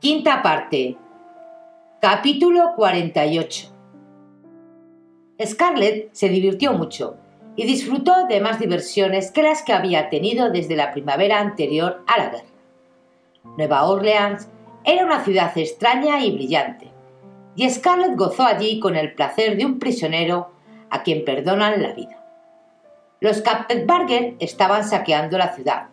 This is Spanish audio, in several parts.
Quinta parte. Capítulo 48. Scarlett se divirtió mucho y disfrutó de más diversiones que las que había tenido desde la primavera anterior a la guerra. Nueva Orleans era una ciudad extraña y brillante, y Scarlett gozó allí con el placer de un prisionero a quien perdonan la vida. Los Kappenbarger estaban saqueando la ciudad.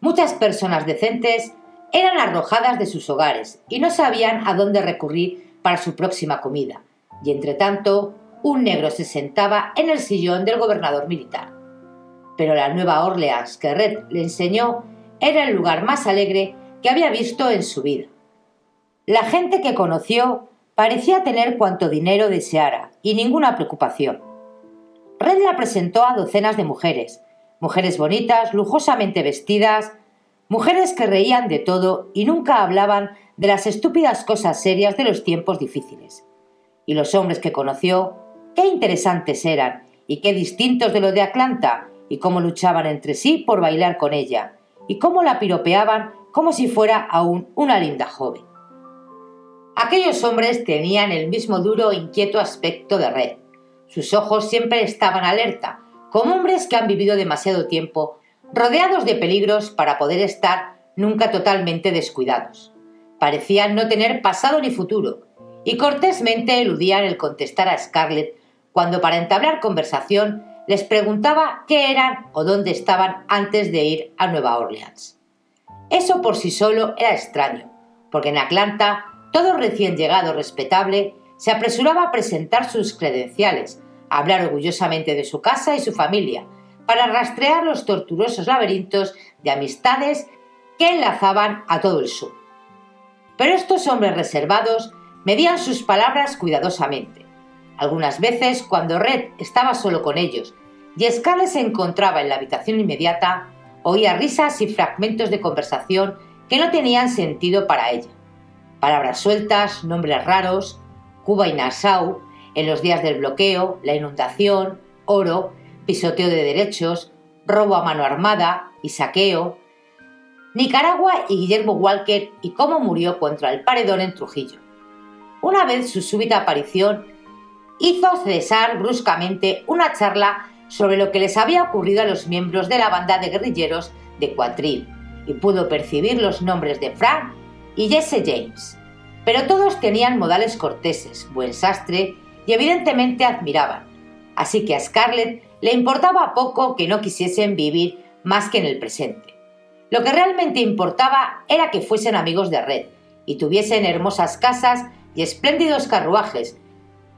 Muchas personas decentes eran arrojadas de sus hogares y no sabían a dónde recurrir para su próxima comida, y entre tanto un negro se sentaba en el sillón del gobernador militar. Pero la nueva Orleans que Red le enseñó era el lugar más alegre que había visto en su vida. La gente que conoció parecía tener cuanto dinero deseara y ninguna preocupación. Red la presentó a docenas de mujeres, mujeres bonitas, lujosamente vestidas, mujeres que reían de todo y nunca hablaban de las estúpidas cosas serias de los tiempos difíciles. Y los hombres que conoció, qué interesantes eran y qué distintos de los de Atlanta, y cómo luchaban entre sí por bailar con ella, y cómo la piropeaban como si fuera aún una linda joven. Aquellos hombres tenían el mismo duro e inquieto aspecto de Red. Sus ojos siempre estaban alerta, como hombres que han vivido demasiado tiempo rodeados de peligros para poder estar nunca totalmente descuidados. Parecían no tener pasado ni futuro, y cortésmente eludían el contestar a Scarlett cuando para entablar conversación les preguntaba qué eran o dónde estaban antes de ir a Nueva Orleans. Eso por sí solo era extraño, porque en Atlanta todo recién llegado respetable se apresuraba a presentar sus credenciales, a hablar orgullosamente de su casa y su familia, para rastrear los tortuosos laberintos de amistades que enlazaban a todo el sur. Pero estos hombres reservados medían sus palabras cuidadosamente. Algunas veces, cuando Red estaba solo con ellos y Scarlett se encontraba en la habitación inmediata, oía risas y fragmentos de conversación que no tenían sentido para ella. Palabras sueltas, nombres raros, Cuba y Nassau, en los días del bloqueo, la inundación, oro, pisoteo de derechos, robo a mano armada y saqueo, Nicaragua y Guillermo Walker y cómo murió contra el paredón en Trujillo. Una vez su súbita aparición hizo cesar bruscamente una charla sobre lo que les había ocurrido a los miembros de la banda de guerrilleros de Cuatril y pudo percibir los nombres de Frank y Jesse James. Pero todos tenían modales corteses, buen sastre y evidentemente admiraban. Así que a Scarlett le importaba poco que no quisiesen vivir más que en el presente. Lo que realmente importaba era que fuesen amigos de Red y tuviesen hermosas casas y espléndidos carruajes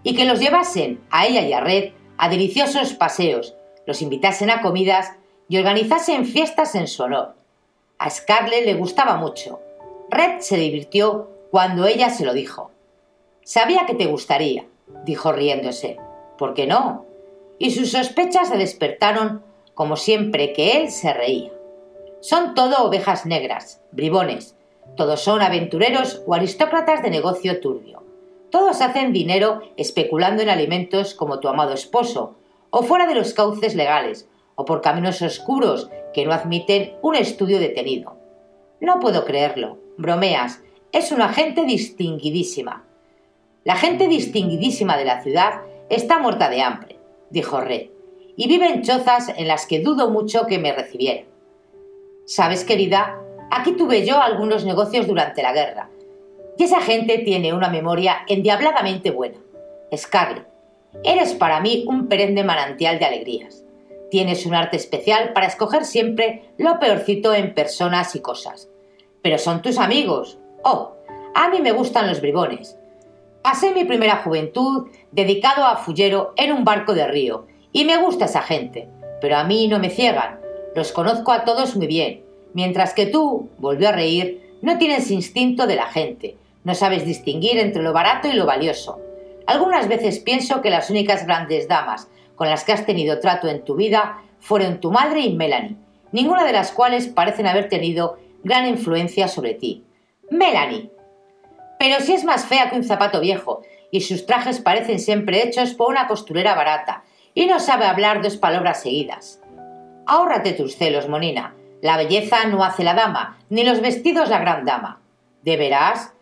y que los llevasen a ella y a Red a deliciosos paseos, los invitasen a comidas y organizasen fiestas en su honor. A Scarlett le gustaba mucho. Red se divirtió cuando ella se lo dijo. Sabía que te gustaría, dijo riéndose. ¿Por qué no? Y sus sospechas se despertaron como siempre que él se reía. Son todo ovejas negras, bribones. Todos son aventureros o aristócratas de negocio turbio. Todos hacen dinero especulando en alimentos como tu amado esposo, o fuera de los cauces legales, o por caminos oscuros que no admiten un estudio detenido. No puedo creerlo. Bromeas. es una gente distinguidísima. La gente distinguidísima de la ciudad está muerta de hambre, dijo Red, y vive en chozas en las que dudo mucho que me recibiera. Sabes, querida, aquí tuve yo algunos negocios durante la guerra, y esa gente tiene una memoria endiabladamente buena. Scarlett, eres para mí un perenne manantial de alegrías. Tienes un arte especial para escoger siempre lo peorcito en personas y cosas. Pero son tus amigos. Oh, a mí me gustan los bribones. Pasé mi primera juventud dedicado a fullero en un barco de río, y me gusta esa gente, pero a mí no me ciegan. Los conozco a todos muy bien, mientras que tú, volvió a reír, no tienes instinto de la gente, no sabes distinguir entre lo barato y lo valioso. Algunas veces pienso que las únicas grandes damas con las que has tenido trato en tu vida fueron tu madre y Melanie, ninguna de las cuales parecen haber tenido gran influencia sobre ti. Melanie. Pero si es más fea que un zapato viejo, y sus trajes parecen siempre hechos por una costurera barata, y no sabe hablar dos palabras seguidas. Ahórrate tus celos, Monina. La belleza no hace la dama, ni los vestidos la gran dama. ¿De veras?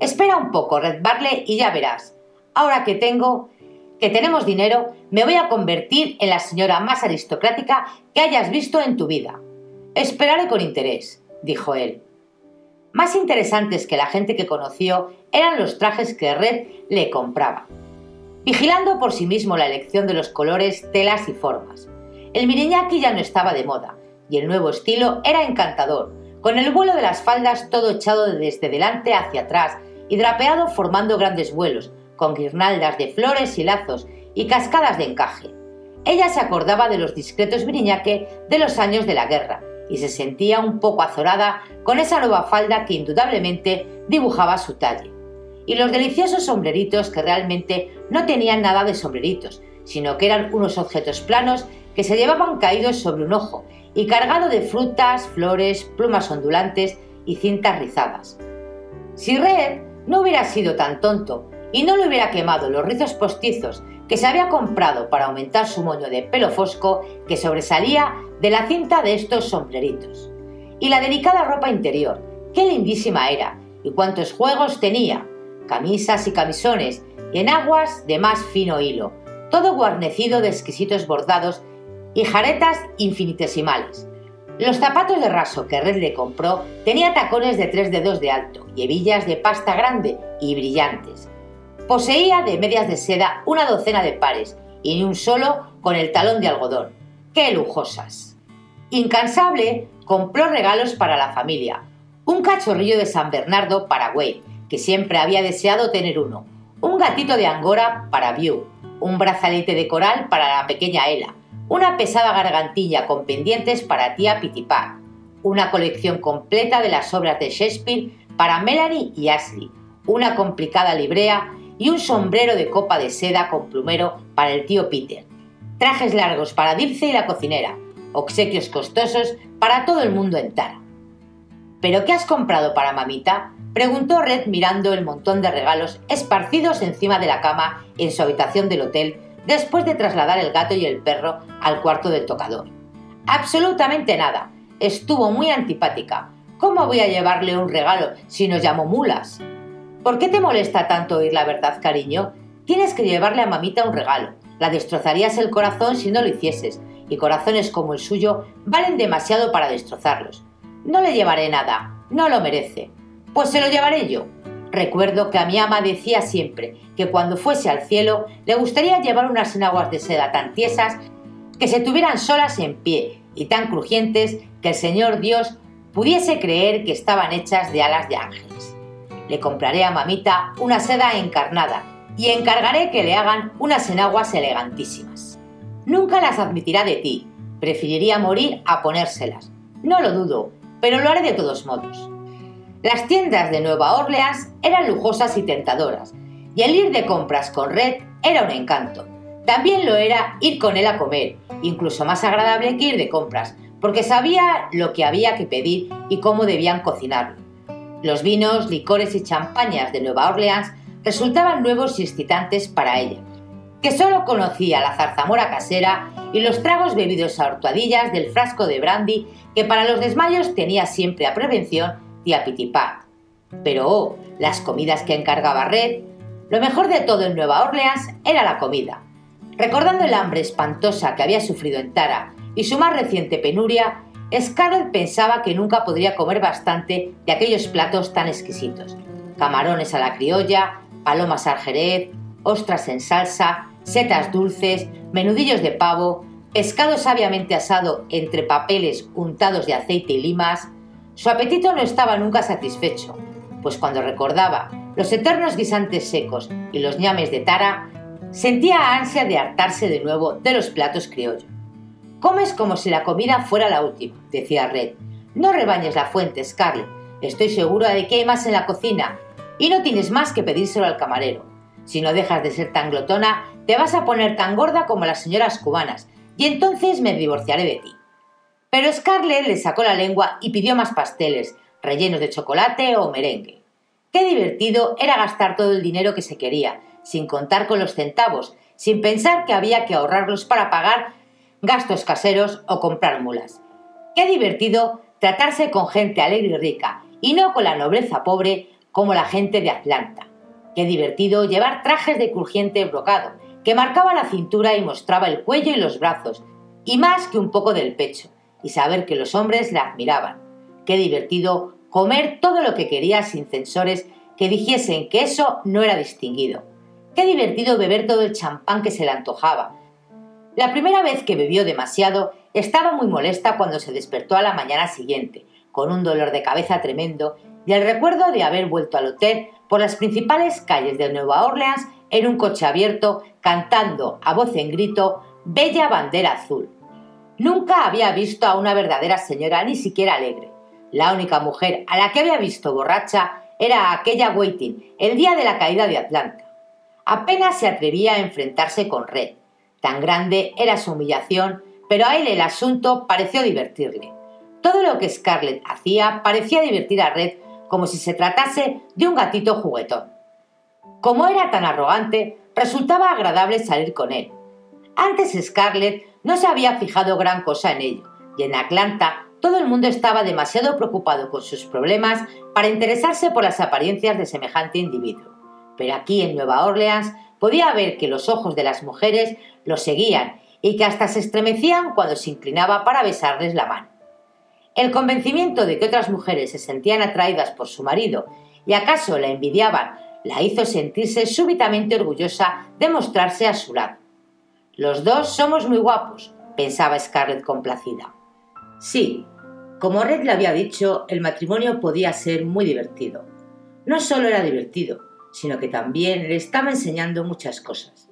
Espera un poco, Red Barley, y ya verás. Ahora que tengo, que tenemos dinero, me voy a convertir en la señora más aristocrática que hayas visto en tu vida. Esperaré con interés, dijo él. Más interesantes que la gente que conoció eran los trajes que Red le compraba, vigilando por sí mismo la elección de los colores, telas y formas. El miriñaki ya no estaba de moda, y el nuevo estilo era encantador, con el vuelo de las faldas todo echado desde delante hacia atrás y drapeado formando grandes vuelos, con guirnaldas de flores y lazos y cascadas de encaje. Ella se acordaba de los discretos briñaque de los años de la guerra y se sentía un poco azorada con esa nueva falda que indudablemente dibujaba su talle. Y los deliciosos sombreritos que realmente no tenían nada de sombreritos, sino que eran unos objetos planos que se llevaban caídos sobre un ojo y cargado de frutas, flores, plumas ondulantes y cintas rizadas. Si Red no hubiera sido tan tonto y no le hubiera quemado los rizos postizos que se había comprado para aumentar su moño de pelo fosco que sobresalía de la cinta de estos sombreritos. Y la delicada ropa interior, qué lindísima era, y cuántos juegos tenía, camisas y camisones, y en aguas de más fino hilo, todo guarnecido de exquisitos bordados y jaretas infinitesimales. Los zapatos de raso que Red le compró tenía tacones de tres dedos de alto y hebillas de pasta grande y brillantes, Poseía de medias de seda una docena de pares y ni un solo con el talón de algodón. ¡Qué lujosas! Incansable, compró regalos para la familia. Un cachorrillo de San Bernardo para Wade, que siempre había deseado tener uno. Un gatito de Angora para View. Un brazalete de coral para la pequeña Ella. Una pesada gargantilla con pendientes para tía Pitipat. Una colección completa de las obras de Shakespeare para Melanie y Ashley. Una complicada librea y un sombrero de copa de seda con plumero para el tío Peter, trajes largos para Dirce y la cocinera, obsequios costosos para todo el mundo en Tara. ¿Pero qué has comprado para mamita? preguntó Red mirando el montón de regalos esparcidos encima de la cama en su habitación del hotel después de trasladar el gato y el perro al cuarto del tocador. Absolutamente nada. Estuvo muy antipática. ¿Cómo voy a llevarle un regalo si nos llamó mulas? ¿Por qué te molesta tanto oír la verdad, cariño? Tienes que llevarle a mamita un regalo. La destrozarías el corazón si no lo hicieses, y corazones como el suyo valen demasiado para destrozarlos. No le llevaré nada, no lo merece. Pues se lo llevaré yo. Recuerdo que a mi ama decía siempre que cuando fuese al cielo le gustaría llevar unas enaguas de seda tan tiesas que se tuvieran solas en pie y tan crujientes que el Señor Dios pudiese creer que estaban hechas de alas de ángeles. Le compraré a mamita una seda encarnada y encargaré que le hagan unas enaguas elegantísimas. Nunca las admitirá de ti. Preferiría morir a ponérselas. No lo dudo, pero lo haré de todos modos. Las tiendas de Nueva Orleans eran lujosas y tentadoras, y el ir de compras con Red era un encanto. También lo era ir con él a comer, incluso más agradable que ir de compras, porque sabía lo que había que pedir y cómo debían cocinarlo. Los vinos, licores y champañas de Nueva Orleans resultaban nuevos y excitantes para ella, que solo conocía la zarzamora casera y los tragos bebidos a hortuadillas del frasco de brandy que para los desmayos tenía siempre a prevención Pitipat. Pero oh, las comidas que encargaba Red, lo mejor de todo en Nueva Orleans era la comida. Recordando el hambre espantosa que había sufrido en Tara y su más reciente penuria, Scarlett pensaba que nunca podría comer bastante de aquellos platos tan exquisitos. Camarones a la criolla, palomas al jerez, ostras en salsa, setas dulces, menudillos de pavo, pescado sabiamente asado entre papeles untados de aceite y limas. Su apetito no estaba nunca satisfecho, pues cuando recordaba los eternos guisantes secos y los ñames de tara, sentía ansia de hartarse de nuevo de los platos criollos. Comes como si la comida fuera la última, decía Red. No rebañes la fuente, Scarlett. Estoy segura de que hay más en la cocina y no tienes más que pedírselo al camarero. Si no dejas de ser tan glotona, te vas a poner tan gorda como las señoras cubanas y entonces me divorciaré de ti. Pero Scarlett le sacó la lengua y pidió más pasteles, rellenos de chocolate o merengue. Qué divertido era gastar todo el dinero que se quería, sin contar con los centavos, sin pensar que había que ahorrarlos para pagar gastos caseros o comprar mulas. Qué divertido tratarse con gente alegre y rica, y no con la nobleza pobre como la gente de Atlanta. Qué divertido llevar trajes de crujiente brocado, que marcaba la cintura y mostraba el cuello y los brazos, y más que un poco del pecho, y saber que los hombres le admiraban. Qué divertido comer todo lo que quería sin censores que dijesen que eso no era distinguido. Qué divertido beber todo el champán que se le antojaba, la primera vez que bebió demasiado, estaba muy molesta cuando se despertó a la mañana siguiente, con un dolor de cabeza tremendo y el recuerdo de haber vuelto al hotel por las principales calles de Nueva Orleans en un coche abierto, cantando a voz en grito Bella bandera azul. Nunca había visto a una verdadera señora ni siquiera alegre. La única mujer a la que había visto borracha era aquella Waiting, el día de la caída de Atlanta. Apenas se atrevía a enfrentarse con Red, Tan grande era su humillación, pero a él el asunto pareció divertirle. Todo lo que Scarlett hacía parecía divertir a Red como si se tratase de un gatito juguetón. Como era tan arrogante, resultaba agradable salir con él. Antes Scarlett no se había fijado gran cosa en ello, y en Atlanta todo el mundo estaba demasiado preocupado con sus problemas para interesarse por las apariencias de semejante individuo. Pero aquí en Nueva Orleans podía ver que los ojos de las mujeres lo seguían y que hasta se estremecían cuando se inclinaba para besarles la mano. El convencimiento de que otras mujeres se sentían atraídas por su marido y acaso la envidiaban la hizo sentirse súbitamente orgullosa de mostrarse a su lado. Los dos somos muy guapos, pensaba Scarlett complacida. Sí, como Red le había dicho, el matrimonio podía ser muy divertido. No solo era divertido, sino que también le estaba enseñando muchas cosas.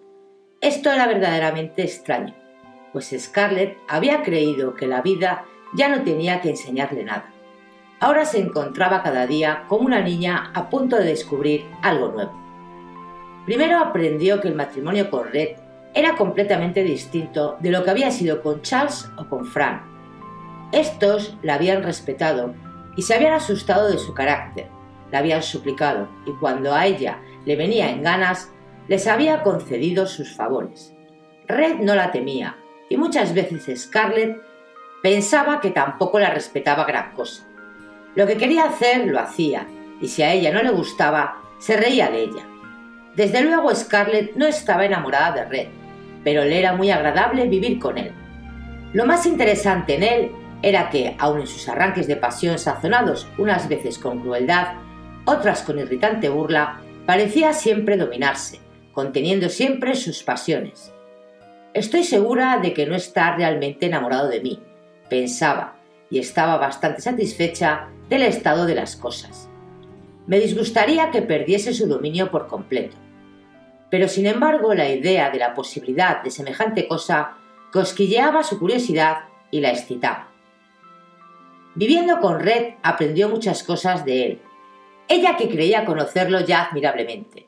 Esto era verdaderamente extraño, pues Scarlett había creído que la vida ya no tenía que enseñarle nada. Ahora se encontraba cada día como una niña a punto de descubrir algo nuevo. Primero aprendió que el matrimonio con Red era completamente distinto de lo que había sido con Charles o con Frank. Estos la habían respetado y se habían asustado de su carácter, la habían suplicado y cuando a ella le venía en ganas, les había concedido sus favores. Red no la temía y muchas veces Scarlett pensaba que tampoco la respetaba gran cosa. Lo que quería hacer lo hacía y si a ella no le gustaba, se reía de ella. Desde luego Scarlett no estaba enamorada de Red, pero le era muy agradable vivir con él. Lo más interesante en él era que, aun en sus arranques de pasión sazonados unas veces con crueldad, otras con irritante burla, parecía siempre dominarse, conteniendo siempre sus pasiones. Estoy segura de que no está realmente enamorado de mí, pensaba, y estaba bastante satisfecha del estado de las cosas. Me disgustaría que perdiese su dominio por completo. Pero sin embargo la idea de la posibilidad de semejante cosa cosquilleaba su curiosidad y la excitaba. Viviendo con Red aprendió muchas cosas de él, ella que creía conocerlo ya admirablemente.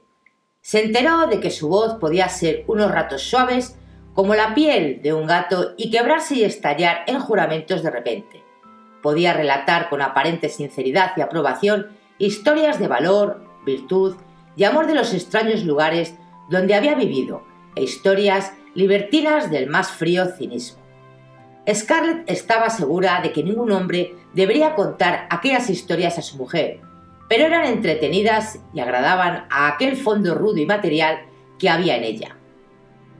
Se enteró de que su voz podía ser unos ratos suaves como la piel de un gato y quebrarse y estallar en juramentos de repente. Podía relatar con aparente sinceridad y aprobación historias de valor, virtud y amor de los extraños lugares donde había vivido e historias libertinas del más frío cinismo. Scarlett estaba segura de que ningún hombre debería contar aquellas historias a su mujer, pero eran entretenidas y agradaban a aquel fondo rudo y material que había en ella.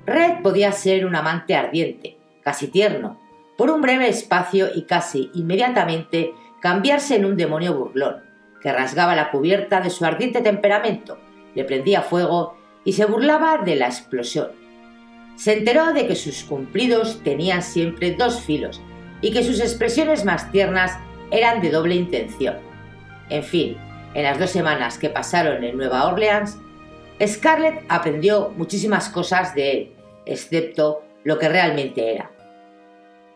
Red podía ser un amante ardiente, casi tierno, por un breve espacio y casi inmediatamente cambiarse en un demonio burlón, que rasgaba la cubierta de su ardiente temperamento, le prendía fuego y se burlaba de la explosión. Se enteró de que sus cumplidos tenían siempre dos filos y que sus expresiones más tiernas eran de doble intención. En fin, en las dos semanas que pasaron en Nueva Orleans, Scarlett aprendió muchísimas cosas de él, excepto lo que realmente era.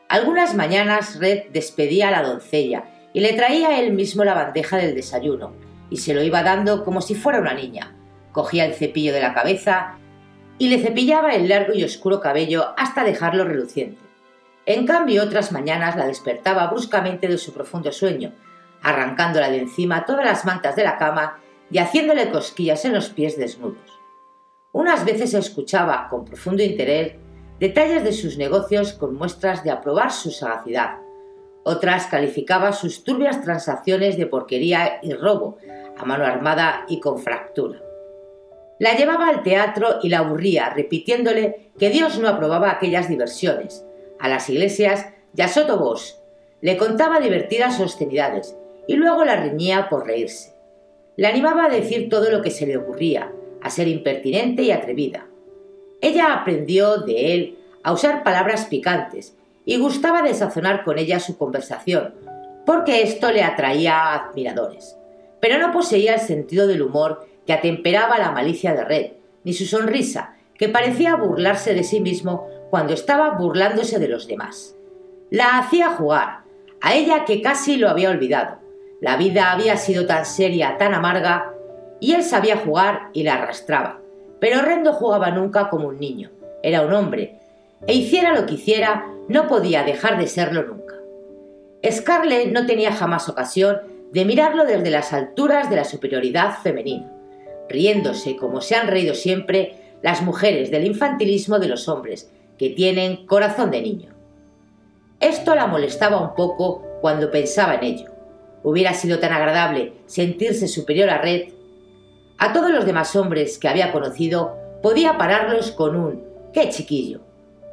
Algunas mañanas Red despedía a la doncella y le traía él mismo la bandeja del desayuno, y se lo iba dando como si fuera una niña. Cogía el cepillo de la cabeza y le cepillaba el largo y oscuro cabello hasta dejarlo reluciente. En cambio, otras mañanas la despertaba bruscamente de su profundo sueño, arrancándola de encima todas las mantas de la cama y haciéndole cosquillas en los pies desnudos. Unas veces escuchaba con profundo interés detalles de sus negocios con muestras de aprobar su sagacidad. Otras calificaba sus turbias transacciones de porquería y robo, a mano armada y con fractura. La llevaba al teatro y la aburría, repitiéndole que Dios no aprobaba aquellas diversiones. A las iglesias ya sotobos le contaba divertidas obscenidades y luego la reñía por reírse. Le animaba a decir todo lo que se le ocurría, a ser impertinente y atrevida. Ella aprendió de él a usar palabras picantes y gustaba de sazonar con ella su conversación, porque esto le atraía a admiradores. Pero no poseía el sentido del humor que atemperaba la malicia de Red, ni su sonrisa, que parecía burlarse de sí mismo cuando estaba burlándose de los demás. La hacía jugar, a ella que casi lo había olvidado, la vida había sido tan seria, tan amarga, y él sabía jugar y la arrastraba. Pero Red no jugaba nunca como un niño, era un hombre, e hiciera lo que hiciera, no podía dejar de serlo nunca. Scarlett no tenía jamás ocasión de mirarlo desde las alturas de la superioridad femenina, riéndose como se han reído siempre las mujeres del infantilismo de los hombres, que tienen corazón de niño. Esto la molestaba un poco cuando pensaba en ello. Hubiera sido tan agradable sentirse superior a Red. A todos los demás hombres que había conocido podía pararlos con un ¡qué chiquillo!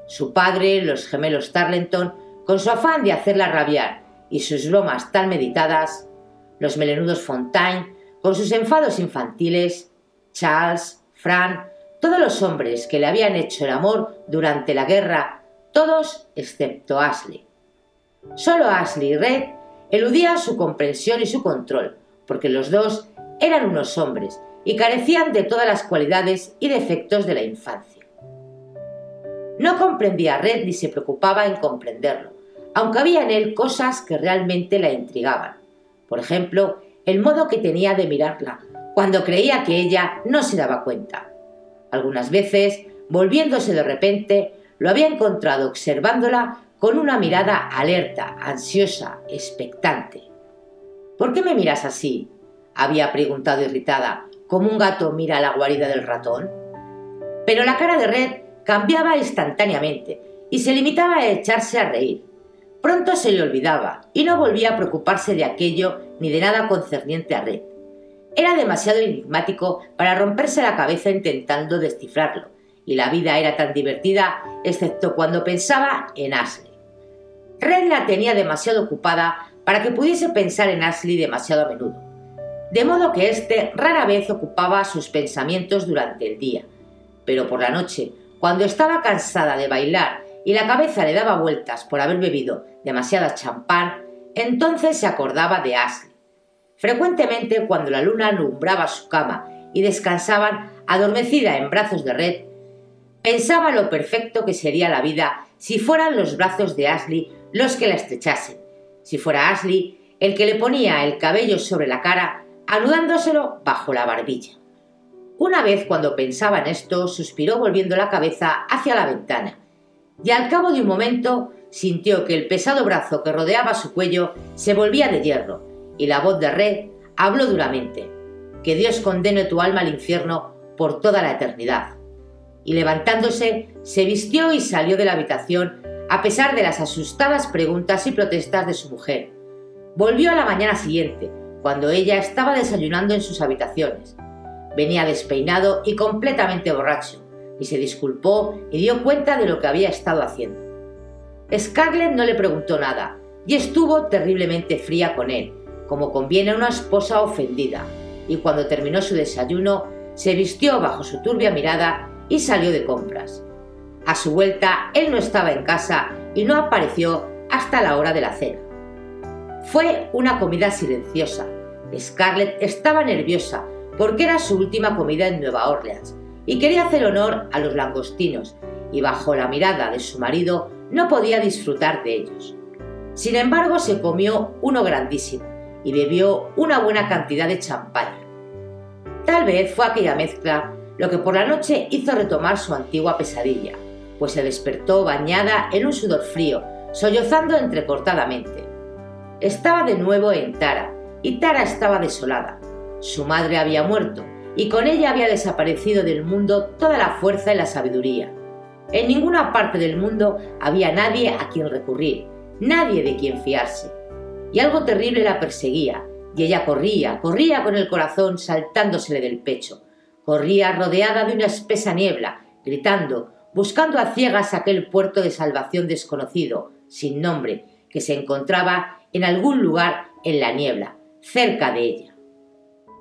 Su padre, los gemelos Tarleton, con su afán de hacerla rabiar y sus bromas tan meditadas, los melenudos Fontaine, con sus enfados infantiles, Charles, Fran, todos los hombres que le habían hecho el amor durante la guerra, todos excepto Ashley. Solo Ashley y Red eludía su comprensión y su control, porque los dos eran unos hombres y carecían de todas las cualidades y defectos de la infancia. No comprendía a Red ni se preocupaba en comprenderlo, aunque había en él cosas que realmente la intrigaban. Por ejemplo, el modo que tenía de mirarla, cuando creía que ella no se daba cuenta. Algunas veces, volviéndose de repente, lo había encontrado observándola con una mirada alerta, ansiosa, expectante. ¿Por qué me miras así? había preguntado irritada, como un gato mira la guarida del ratón. Pero la cara de Red cambiaba instantáneamente y se limitaba a echarse a reír. Pronto se le olvidaba y no volvía a preocuparse de aquello ni de nada concerniente a Red. Era demasiado enigmático para romperse la cabeza intentando descifrarlo, y la vida era tan divertida excepto cuando pensaba en Ashley. Red la tenía demasiado ocupada para que pudiese pensar en Ashley demasiado a menudo, de modo que éste rara vez ocupaba sus pensamientos durante el día, pero por la noche, cuando estaba cansada de bailar y la cabeza le daba vueltas por haber bebido demasiada champán, entonces se acordaba de Ashley. Frecuentemente, cuando la luna alumbraba su cama y descansaban adormecida en brazos de Red, pensaba lo perfecto que sería la vida si fueran los brazos de Ashley los que la estrechasen. Si fuera Ashley el que le ponía el cabello sobre la cara, anudándoselo bajo la barbilla. Una vez cuando pensaba en esto, suspiró volviendo la cabeza hacia la ventana, y al cabo de un momento sintió que el pesado brazo que rodeaba su cuello se volvía de hierro, y la voz de Red habló duramente. Que Dios condene tu alma al infierno por toda la eternidad. Y levantándose, se vistió y salió de la habitación a pesar de las asustadas preguntas y protestas de su mujer. Volvió a la mañana siguiente, cuando ella estaba desayunando en sus habitaciones. Venía despeinado y completamente borracho, y se disculpó y dio cuenta de lo que había estado haciendo. Scarlett no le preguntó nada, y estuvo terriblemente fría con él, como conviene a una esposa ofendida, y cuando terminó su desayuno, se vistió bajo su turbia mirada y salió de compras. A su vuelta, él no estaba en casa y no apareció hasta la hora de la cena. Fue una comida silenciosa. Scarlett estaba nerviosa porque era su última comida en Nueva Orleans y quería hacer honor a los langostinos y bajo la mirada de su marido no podía disfrutar de ellos. Sin embargo, se comió uno grandísimo y bebió una buena cantidad de champaña. Tal vez fue aquella mezcla lo que por la noche hizo retomar su antigua pesadilla, pues se despertó bañada en un sudor frío, sollozando entrecortadamente. Estaba de nuevo en Tara, y Tara estaba desolada. Su madre había muerto, y con ella había desaparecido del mundo toda la fuerza y la sabiduría. En ninguna parte del mundo había nadie a quien recurrir, nadie de quien fiarse. Y algo terrible la perseguía, y ella corría, corría con el corazón saltándosele del pecho, corría rodeada de una espesa niebla, gritando, buscando a ciegas aquel puerto de salvación desconocido, sin nombre, que se encontraba en algún lugar en la niebla, cerca de ella.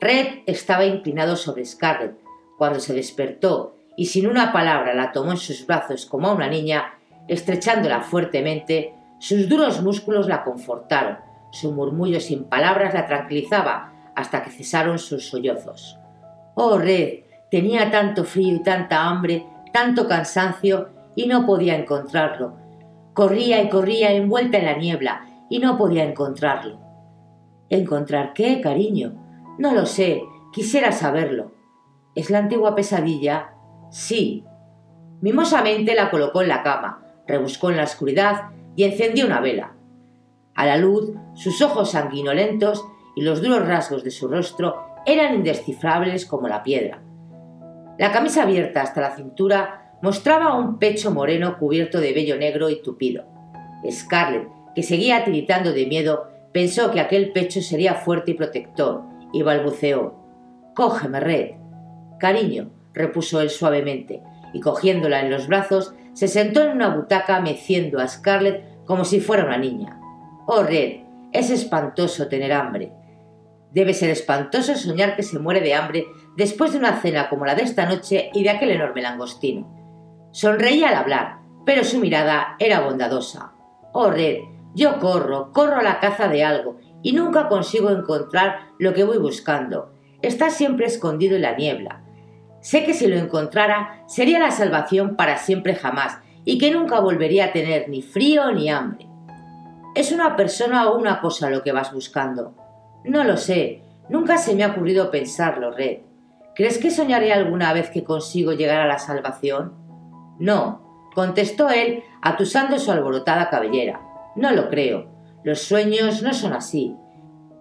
Red estaba inclinado sobre Scarlett cuando se despertó y sin una palabra la tomó en sus brazos como a una niña, estrechándola fuertemente, sus duros músculos la confortaron, su murmullo sin palabras la tranquilizaba hasta que cesaron sus sollozos. Oh, Red, tenía tanto frío y tanta hambre, tanto cansancio, y no podía encontrarlo. Corría y corría envuelta en la niebla, y no podía encontrarlo. ¿Encontrar qué, cariño? No lo sé, quisiera saberlo. ¿Es la antigua pesadilla? Sí. Mimosamente la colocó en la cama, rebuscó en la oscuridad y encendió una vela. A la luz, sus ojos sanguinolentos y los duros rasgos de su rostro eran indescifrables como la piedra. La camisa abierta hasta la cintura mostraba un pecho moreno cubierto de vello negro y tupido. Scarlett, que seguía tiritando de miedo, pensó que aquel pecho sería fuerte y protector, y balbuceó Cógeme, Red. Cariño, repuso él suavemente, y cogiéndola en los brazos, se sentó en una butaca meciendo a Scarlett como si fuera una niña. Oh, Red, es espantoso tener hambre. Debe ser espantoso soñar que se muere de hambre después de una cena como la de esta noche y de aquel enorme langostino. Sonreía al hablar, pero su mirada era bondadosa. Oh, Red, yo corro, corro a la caza de algo, y nunca consigo encontrar lo que voy buscando. Está siempre escondido en la niebla. Sé que si lo encontrara sería la salvación para siempre jamás, y que nunca volvería a tener ni frío ni hambre. ¿Es una persona o una cosa lo que vas buscando? No lo sé. Nunca se me ha ocurrido pensarlo, Red. ¿Crees que soñaré alguna vez que consigo llegar a la salvación? No, contestó él, atusando su alborotada cabellera. No lo creo. Los sueños no son así.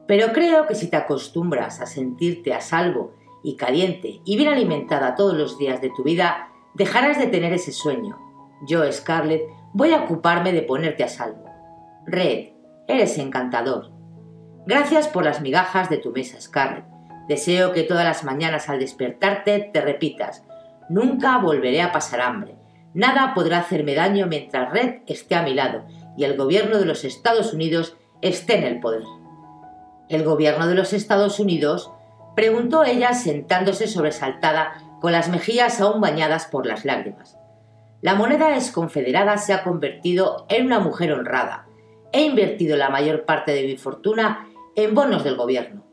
Pero creo que si te acostumbras a sentirte a salvo y caliente y bien alimentada todos los días de tu vida, dejarás de tener ese sueño. Yo, Scarlett, voy a ocuparme de ponerte a salvo. Red, eres encantador. Gracias por las migajas de tu mesa, Scarlett. Deseo que todas las mañanas al despertarte te repitas, nunca volveré a pasar hambre. Nada podrá hacerme daño mientras Red esté a mi lado y el gobierno de los Estados Unidos esté en el poder. ¿El gobierno de los Estados Unidos? preguntó ella sentándose sobresaltada con las mejillas aún bañadas por las lágrimas. La moneda desconfederada se ha convertido en una mujer honrada, He invertido la mayor parte de mi fortuna en bonos del gobierno.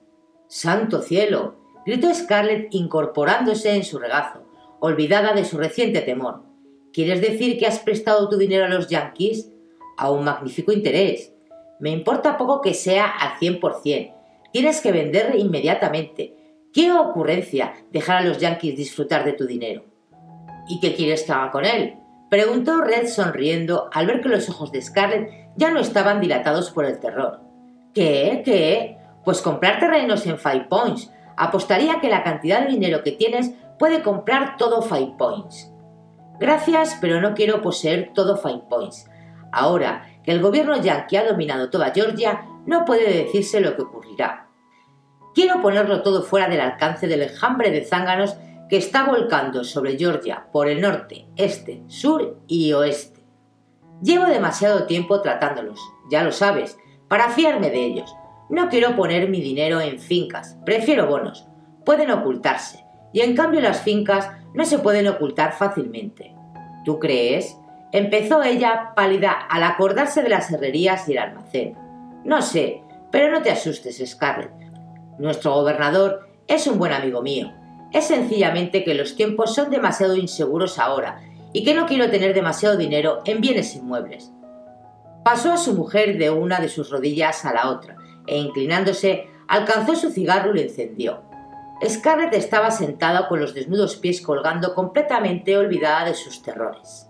¡Santo cielo! gritó Scarlett incorporándose en su regazo, olvidada de su reciente temor. ¿Quieres decir que has prestado tu dinero a los yankees? A un magnífico interés. Me importa poco que sea al cien por cien. Tienes que vender inmediatamente. ¡Qué ocurrencia dejar a los yankees disfrutar de tu dinero! ¿Y qué quieres que haga con él? Preguntó Red sonriendo al ver que los ojos de Scarlett ya no estaban dilatados por el terror. ¿Qué? ¿Qué? Pues comprar terrenos en Five Points. Apostaría que la cantidad de dinero que tienes puede comprar todo Five Points. Gracias, pero no quiero poseer todo Five Points. Ahora que el gobierno yankee ha dominado toda Georgia, no puede decirse lo que ocurrirá. Quiero ponerlo todo fuera del alcance del enjambre de zánganos que está volcando sobre Georgia por el norte, este, sur y oeste. Llevo demasiado tiempo tratándolos, ya lo sabes, para fiarme de ellos. No quiero poner mi dinero en fincas, prefiero bonos. Pueden ocultarse, y en cambio las fincas no se pueden ocultar fácilmente. ¿Tú crees? Empezó ella pálida al acordarse de las herrerías y el almacén. No sé, pero no te asustes, Scarlett. Nuestro gobernador es un buen amigo mío. Es sencillamente que los tiempos son demasiado inseguros ahora y que no quiero tener demasiado dinero en bienes inmuebles. Pasó a su mujer de una de sus rodillas a la otra e inclinándose alcanzó su cigarro y lo encendió. Scarlett estaba sentada con los desnudos pies colgando completamente olvidada de sus terrores.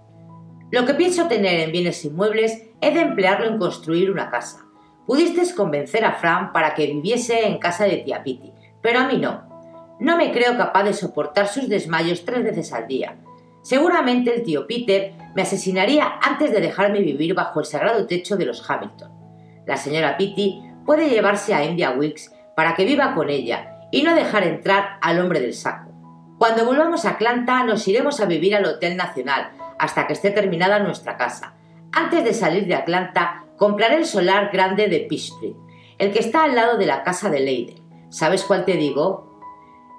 Lo que pienso tener en bienes inmuebles es de emplearlo en construir una casa. Pudiste convencer a Fran para que viviese en casa de tía Pitty, pero a mí no. No me creo capaz de soportar sus desmayos tres veces al día. Seguramente el tío Peter me asesinaría antes de dejarme vivir bajo el sagrado techo de los Hamilton. La señora Pitty puede llevarse a India Wilkes para que viva con ella y no dejar entrar al hombre del saco. Cuando volvamos a Atlanta nos iremos a vivir al Hotel Nacional hasta que esté terminada nuestra casa. Antes de salir de Atlanta compraré el solar grande de Peach Street, el que está al lado de la casa de Leiden. ¿Sabes cuál te digo?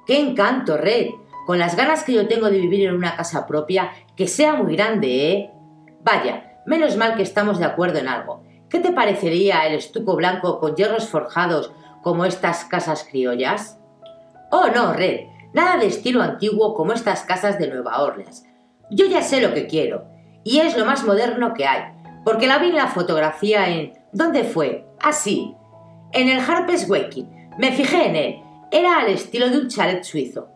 ¡Qué encanto, Red! Con las ganas que yo tengo de vivir en una casa propia, que sea muy grande, ¿eh? Vaya, menos mal que estamos de acuerdo en algo. ¿Qué te parecería el estuco blanco con hierros forjados como estas casas criollas? Oh, no, Red, nada de estilo antiguo como estas casas de Nueva Orleans. Yo ya sé lo que quiero, y es lo más moderno que hay, porque la vi en la fotografía en... ¿Dónde fue? Ah, sí, en el Harper's Waking. Me fijé en él. Era al estilo de un chalet suizo.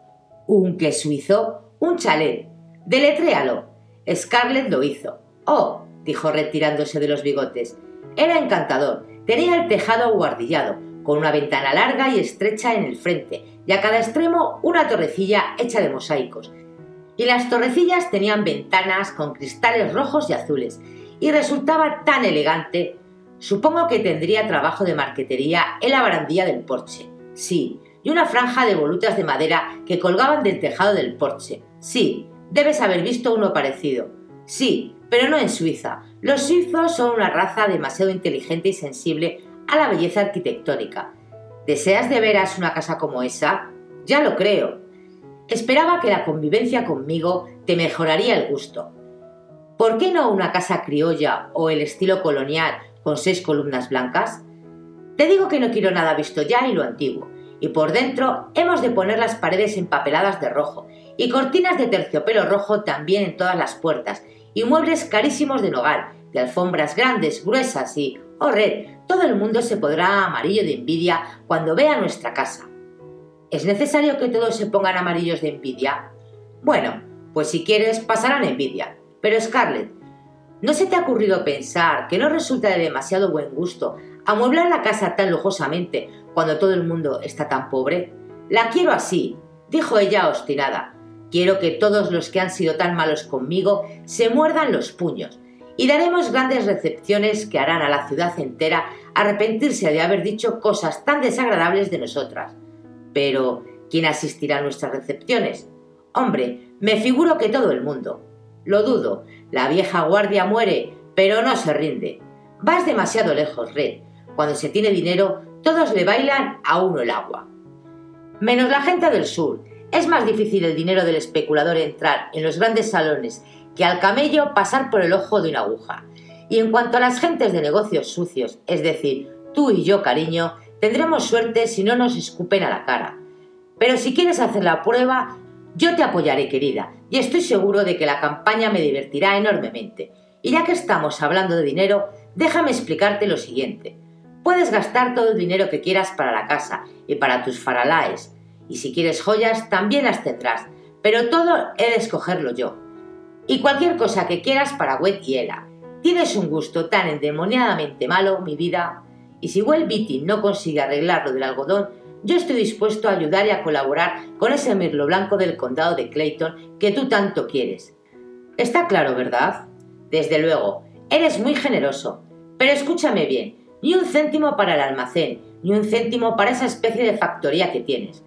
¿Un qué suizo? Un chalet. Deletréalo. Scarlett lo hizo. Oh, dijo retirándose de los bigotes. Era encantador. Tenía el tejado aguardillado, con una ventana larga y estrecha en el frente, y a cada extremo una torrecilla hecha de mosaicos. Y las torrecillas tenían ventanas con cristales rojos y azules, y resultaba tan elegante. Supongo que tendría trabajo de marquetería en la barandilla del porche. Sí, y una franja de volutas de madera que colgaban del tejado del porche. Sí, debes haber visto uno parecido. Sí, pero no en Suiza. Los suizos son una raza demasiado inteligente y sensible a la belleza arquitectónica. ¿Deseas de veras una casa como esa? Ya lo creo. Esperaba que la convivencia conmigo te mejoraría el gusto. ¿Por qué no una casa criolla o el estilo colonial con seis columnas blancas? Te digo que no quiero nada visto ya y lo antiguo, y por dentro hemos de poner las paredes empapeladas de rojo y cortinas de terciopelo rojo también en todas las puertas y muebles carísimos de nogal, de alfombras grandes, gruesas y, oh red, todo el mundo se podrá amarillo de envidia cuando vea nuestra casa. ¿Es necesario que todos se pongan amarillos de envidia? Bueno, pues si quieres pasarán envidia. Pero Scarlett, ¿no se te ha ocurrido pensar que no resulta de demasiado buen gusto amueblar la casa tan lujosamente cuando todo el mundo está tan pobre? La quiero así, dijo ella obstinada, Quiero que todos los que han sido tan malos conmigo se muerdan los puños y daremos grandes recepciones que harán a la ciudad entera arrepentirse de haber dicho cosas tan desagradables de nosotras. Pero, ¿quién asistirá a nuestras recepciones? Hombre, me figuro que todo el mundo. Lo dudo, la vieja guardia muere, pero no se rinde. Vas demasiado lejos, Red. Cuando se tiene dinero, todos le bailan a uno el agua. Menos la gente del sur, es más difícil el dinero del especulador entrar en los grandes salones que al camello pasar por el ojo de una aguja. Y en cuanto a las gentes de negocios sucios, es decir, tú y yo, cariño, tendremos suerte si no nos escupen a la cara. Pero si quieres hacer la prueba, yo te apoyaré, querida, y estoy seguro de que la campaña me divertirá enormemente. Y ya que estamos hablando de dinero, déjame explicarte lo siguiente. Puedes gastar todo el dinero que quieras para la casa y para tus faralaes, y si quieres joyas, también las tendrás, pero todo he de escogerlo yo. Y cualquier cosa que quieras para Wet y Ella. Tienes un gusto tan endemoniadamente malo, mi vida, y si Will Beatty no consigue arreglar lo del algodón, yo estoy dispuesto a ayudar y a colaborar con ese mirlo blanco del condado de Clayton que tú tanto quieres. Está claro, ¿verdad? Desde luego, eres muy generoso. Pero escúchame bien, ni un céntimo para el almacén, ni un céntimo para esa especie de factoría que tienes.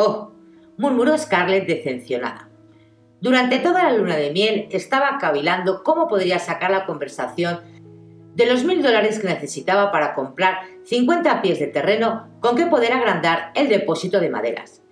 Oh, murmuró Scarlett decepcionada. Durante toda la luna de miel estaba cavilando cómo podría sacar la conversación de los mil dólares que necesitaba para comprar 50 pies de terreno con que poder agrandar el depósito de maderas.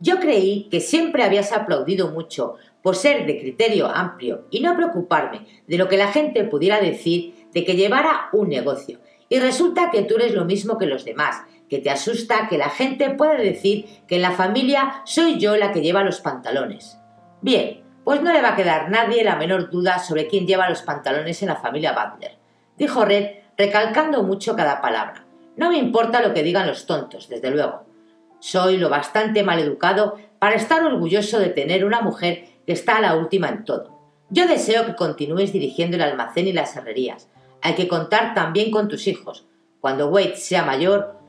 Yo creí que siempre habías aplaudido mucho por ser de criterio amplio y no preocuparme de lo que la gente pudiera decir de que llevara un negocio. Y resulta que tú eres lo mismo que los demás, que te asusta que la gente pueda decir que en la familia soy yo la que lleva los pantalones. Bien, pues no le va a quedar nadie la menor duda sobre quién lleva los pantalones en la familia Butler, dijo Red, recalcando mucho cada palabra. No me importa lo que digan los tontos, desde luego. Soy lo bastante mal educado para estar orgulloso de tener una mujer que está a la última en todo. Yo deseo que continúes dirigiendo el almacén y las herrerías. Hay que contar también con tus hijos. Cuando Wade sea mayor,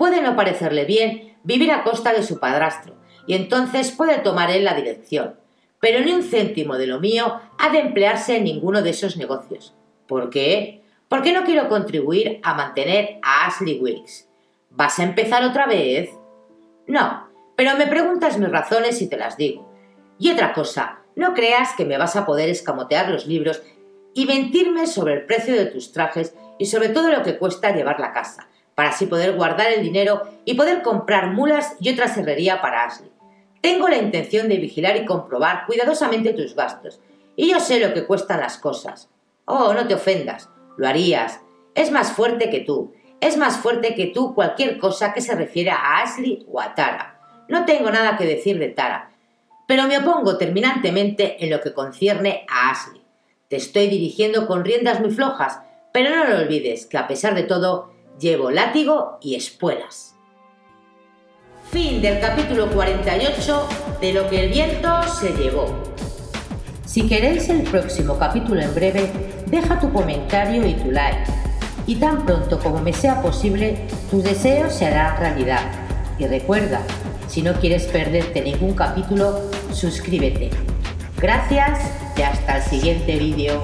puede no parecerle bien vivir a costa de su padrastro, y entonces puede tomar él la dirección. Pero ni un céntimo de lo mío ha de emplearse en ninguno de esos negocios. ¿Por qué? Porque no quiero contribuir a mantener a Ashley Wilkes. ¿Vas a empezar otra vez? No, pero me preguntas mis razones y te las digo. Y otra cosa, no creas que me vas a poder escamotear los libros y mentirme sobre el precio de tus trajes y sobre todo lo que cuesta llevar la casa, para así poder guardar el dinero y poder comprar mulas y otra serrería para Ashley. Tengo la intención de vigilar y comprobar cuidadosamente tus gastos, y yo sé lo que cuestan las cosas. Oh, no te ofendas, lo harías. Es más fuerte que tú, es más fuerte que tú cualquier cosa que se refiera a Ashley o a Tara. No tengo nada que decir de Tara, pero me opongo terminantemente en lo que concierne a Ashley. Te estoy dirigiendo con riendas muy flojas, pero no lo olvides que a pesar de todo llevo látigo y espuelas. Fin del capítulo 48 de Lo que el viento se llevó. Si queréis el próximo capítulo en breve, deja tu comentario y tu like. Y tan pronto como me sea posible, tus deseos se harán realidad. Y recuerda, si no quieres perderte ningún capítulo, suscríbete. Gracias y hasta el siguiente vídeo.